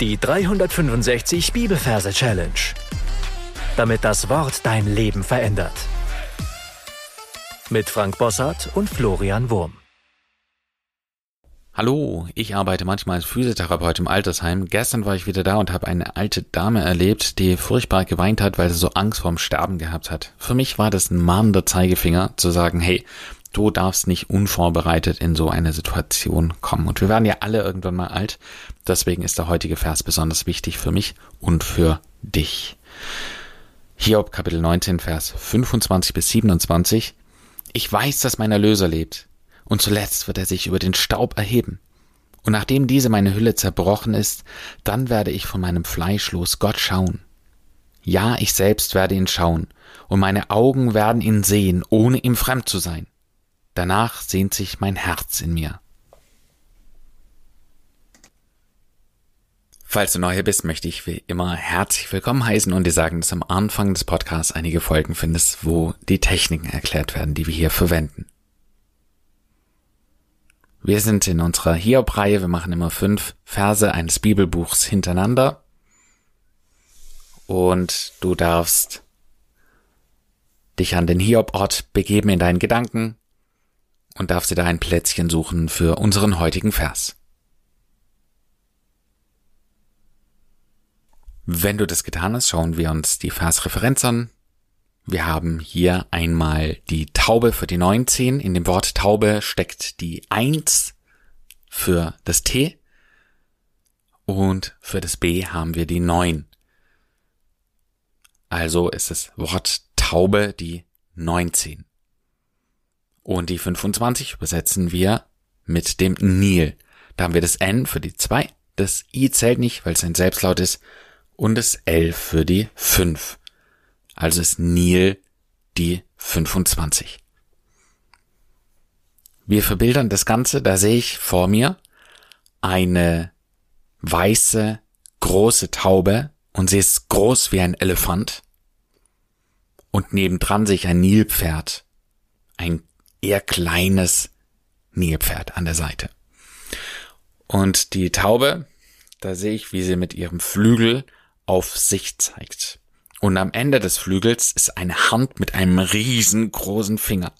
Die 365 Bibelverse Challenge. Damit das Wort dein Leben verändert. Mit Frank Bossart und Florian Wurm. Hallo, ich arbeite manchmal als Physiotherapeut im Altersheim. Gestern war ich wieder da und habe eine alte Dame erlebt, die furchtbar geweint hat, weil sie so Angst vorm Sterben gehabt hat. Für mich war das ein mahnender Zeigefinger, zu sagen, hey, du darfst nicht unvorbereitet in so eine Situation kommen. Und wir werden ja alle irgendwann mal alt. Deswegen ist der heutige Vers besonders wichtig für mich und für dich. Hiob Kapitel 19, Vers 25 bis 27. Ich weiß, dass mein Erlöser lebt. Und zuletzt wird er sich über den Staub erheben. Und nachdem diese meine Hülle zerbrochen ist, dann werde ich von meinem Fleisch los Gott schauen. Ja, ich selbst werde ihn schauen, und meine Augen werden ihn sehen, ohne ihm fremd zu sein. Danach sehnt sich mein Herz in mir. Falls du neu hier bist, möchte ich wie immer herzlich willkommen heißen und dir sagen, dass am Anfang des Podcasts einige Folgen findest, wo die Techniken erklärt werden, die wir hier verwenden. Wir sind in unserer Hiob-Reihe, wir machen immer fünf Verse eines Bibelbuchs hintereinander und du darfst dich an den Hiob-Ort begeben in deinen Gedanken und darf sie da ein Plätzchen suchen für unseren heutigen Vers. Wenn du das getan hast, schauen wir uns die Versreferenz an. Wir haben hier einmal die Taube für die 19. In dem Wort Taube steckt die 1 für das T und für das B haben wir die 9. Also ist das Wort Taube die 19. Und die 25 übersetzen wir mit dem Nil. Da haben wir das N für die 2, das I zählt nicht, weil es ein Selbstlaut ist, und das L für die 5. Also ist Nil die 25. Wir verbildern das Ganze, da sehe ich vor mir eine weiße, große Taube und sie ist groß wie ein Elefant. Und nebendran sehe ich ein Nilpferd, ein eher kleines Nilpferd an der Seite. Und die Taube, da sehe ich, wie sie mit ihrem Flügel auf sich zeigt. Und am Ende des Flügels ist eine Hand mit einem riesengroßen Finger.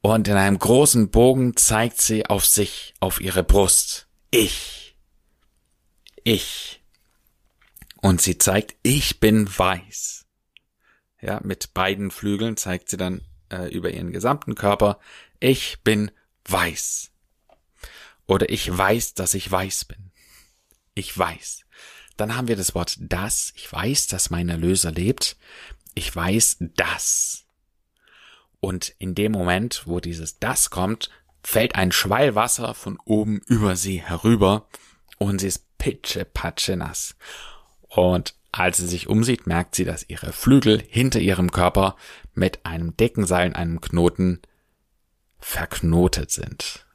Und in einem großen Bogen zeigt sie auf sich, auf ihre Brust. Ich. Ich. Und sie zeigt, ich bin weiß. Ja, mit beiden Flügeln zeigt sie dann äh, über ihren gesamten Körper, ich bin weiß. Oder ich weiß, dass ich weiß bin. Ich weiß. Dann haben wir das Wort das. Ich weiß, dass mein Erlöser lebt. Ich weiß das. Und in dem Moment, wo dieses das kommt, fällt ein Schwall Wasser von oben über sie herüber und sie ist pitschepatsche nass. Und als sie sich umsieht, merkt sie, dass ihre Flügel hinter ihrem Körper mit einem Deckenseil, einem Knoten verknotet sind.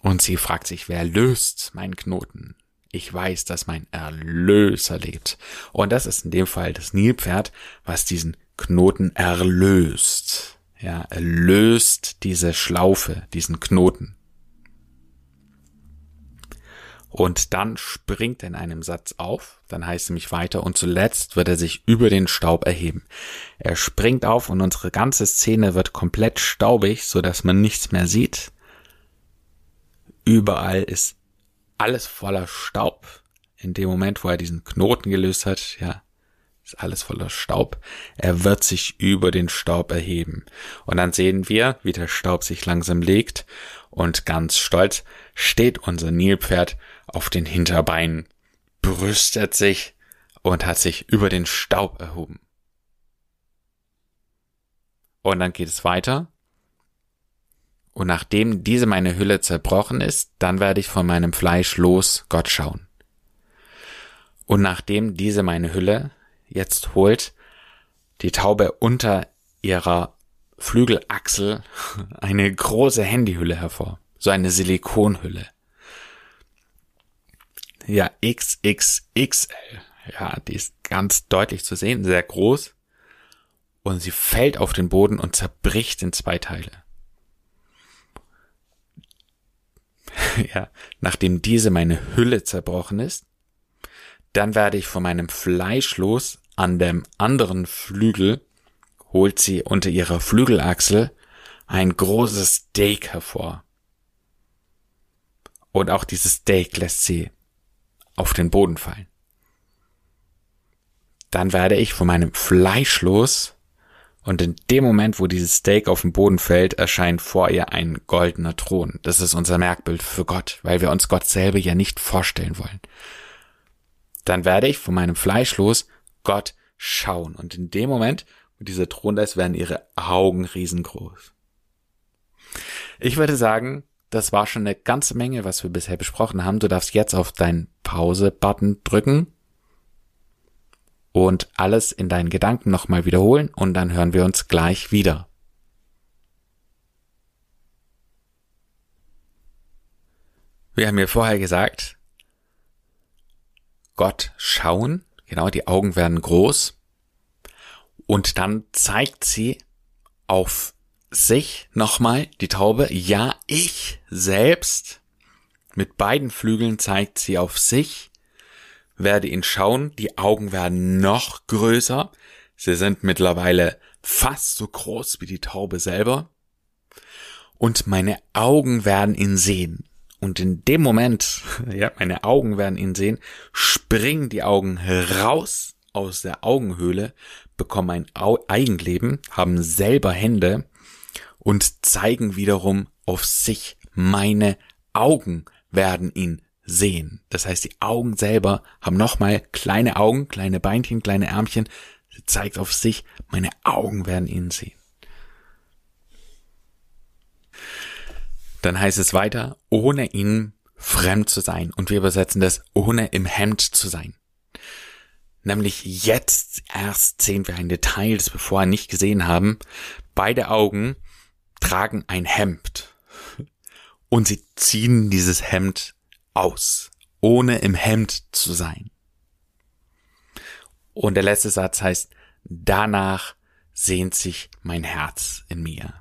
Und sie fragt sich, wer löst meinen Knoten? Ich weiß, dass mein Erlöser lebt. Und das ist in dem Fall das Nilpferd, was diesen Knoten erlöst. Ja, er löst diese Schlaufe, diesen Knoten. Und dann springt er in einem Satz auf, dann heißt es nämlich weiter und zuletzt wird er sich über den Staub erheben. Er springt auf und unsere ganze Szene wird komplett staubig, so dass man nichts mehr sieht. Überall ist alles voller Staub. In dem Moment, wo er diesen Knoten gelöst hat, ja, ist alles voller Staub. Er wird sich über den Staub erheben. Und dann sehen wir, wie der Staub sich langsam legt und ganz stolz steht unser Nilpferd auf den Hinterbeinen, brüstet sich und hat sich über den Staub erhoben. Und dann geht es weiter. Und nachdem diese meine Hülle zerbrochen ist, dann werde ich von meinem Fleisch los Gott schauen. Und nachdem diese meine Hülle jetzt holt die Taube unter ihrer Flügelachsel eine große Handyhülle hervor. So eine Silikonhülle ja, XXXL. Ja, die ist ganz deutlich zu sehen, sehr groß. Und sie fällt auf den Boden und zerbricht in zwei Teile. ja, nachdem diese meine Hülle zerbrochen ist, dann werde ich von meinem Fleisch los an dem anderen Flügel holt sie unter ihrer Flügelachsel ein großes Steak hervor. Und auch dieses Steak lässt sie auf den Boden fallen. Dann werde ich von meinem Fleisch los und in dem Moment, wo dieses Steak auf den Boden fällt, erscheint vor ihr ein goldener Thron. Das ist unser Merkbild für Gott, weil wir uns Gott selber ja nicht vorstellen wollen. Dann werde ich von meinem Fleisch los Gott schauen. Und in dem Moment, wo dieser Thron da ist, werden ihre Augen riesengroß. Ich würde sagen, das war schon eine ganze Menge, was wir bisher besprochen haben. Du darfst jetzt auf deinen Pause-Button drücken und alles in deinen Gedanken nochmal wiederholen und dann hören wir uns gleich wieder. Wir haben mir vorher gesagt, Gott schauen, genau, die Augen werden groß und dann zeigt sie auf sich nochmal die Taube. Ja, ich selbst. Mit beiden Flügeln zeigt sie auf sich, werde ihn schauen. Die Augen werden noch größer. Sie sind mittlerweile fast so groß wie die Taube selber. Und meine Augen werden ihn sehen. Und in dem Moment, ja, meine Augen werden ihn sehen, springen die Augen raus aus der Augenhöhle, bekommen ein Eigenleben, haben selber Hände und zeigen wiederum auf sich. Meine Augen werden ihn sehen. Das heißt, die Augen selber haben nochmal kleine Augen, kleine Beinchen, kleine Ärmchen. Sie zeigt auf sich, meine Augen werden ihn sehen. Dann heißt es weiter, ohne ihn fremd zu sein. Und wir übersetzen das, ohne im Hemd zu sein. Nämlich jetzt erst sehen wir ein Detail, das wir vorher nicht gesehen haben. Beide Augen tragen ein Hemd. Und sie ziehen dieses Hemd aus, ohne im Hemd zu sein. Und der letzte Satz heißt, danach sehnt sich mein Herz in mir.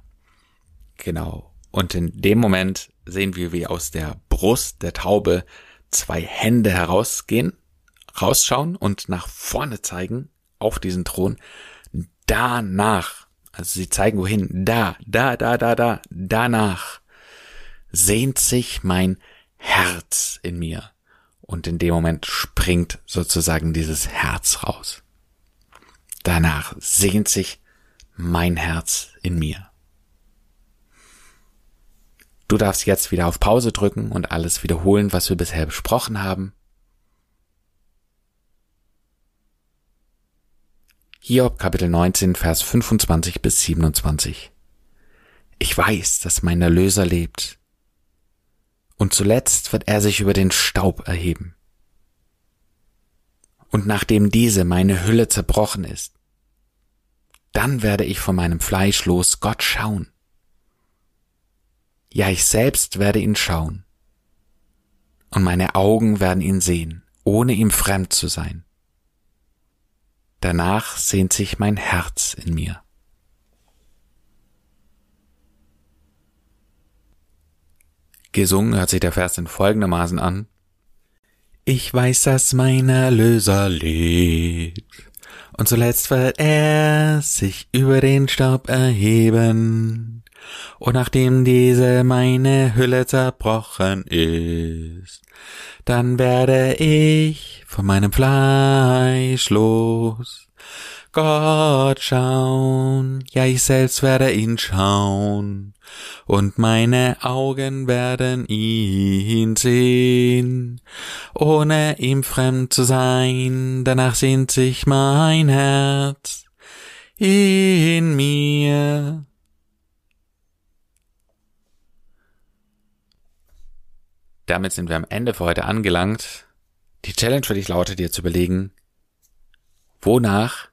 Genau. Und in dem Moment sehen wir, wie aus der Brust der Taube zwei Hände herausgehen rausschauen und nach vorne zeigen auf diesen Thron. Danach, also sie zeigen wohin, da, da, da, da, da, danach sehnt sich mein Herz in mir. Und in dem Moment springt sozusagen dieses Herz raus. Danach sehnt sich mein Herz in mir. Du darfst jetzt wieder auf Pause drücken und alles wiederholen, was wir bisher besprochen haben. Hiob Kapitel 19, Vers 25 bis 27. Ich weiß, dass mein Erlöser lebt. Und zuletzt wird er sich über den Staub erheben. Und nachdem diese meine Hülle zerbrochen ist, dann werde ich von meinem Fleisch los Gott schauen. Ja, ich selbst werde ihn schauen. Und meine Augen werden ihn sehen, ohne ihm fremd zu sein. Danach sehnt sich mein Herz in mir. Gesungen hört sich der Vers in folgendermaßen an. Ich weiß, dass mein Erlöser lebt, und zuletzt wird er sich über den Staub erheben, und nachdem diese meine Hülle zerbrochen ist, dann werde ich von meinem Fleisch los. Gott schauen, ja ich selbst werde ihn schauen, und meine Augen werden ihn sehen, ohne ihm fremd zu sein, danach sehnt sich mein Herz in mir. Damit sind wir am Ende für heute angelangt. Die Challenge für dich lautet dir zu überlegen, wonach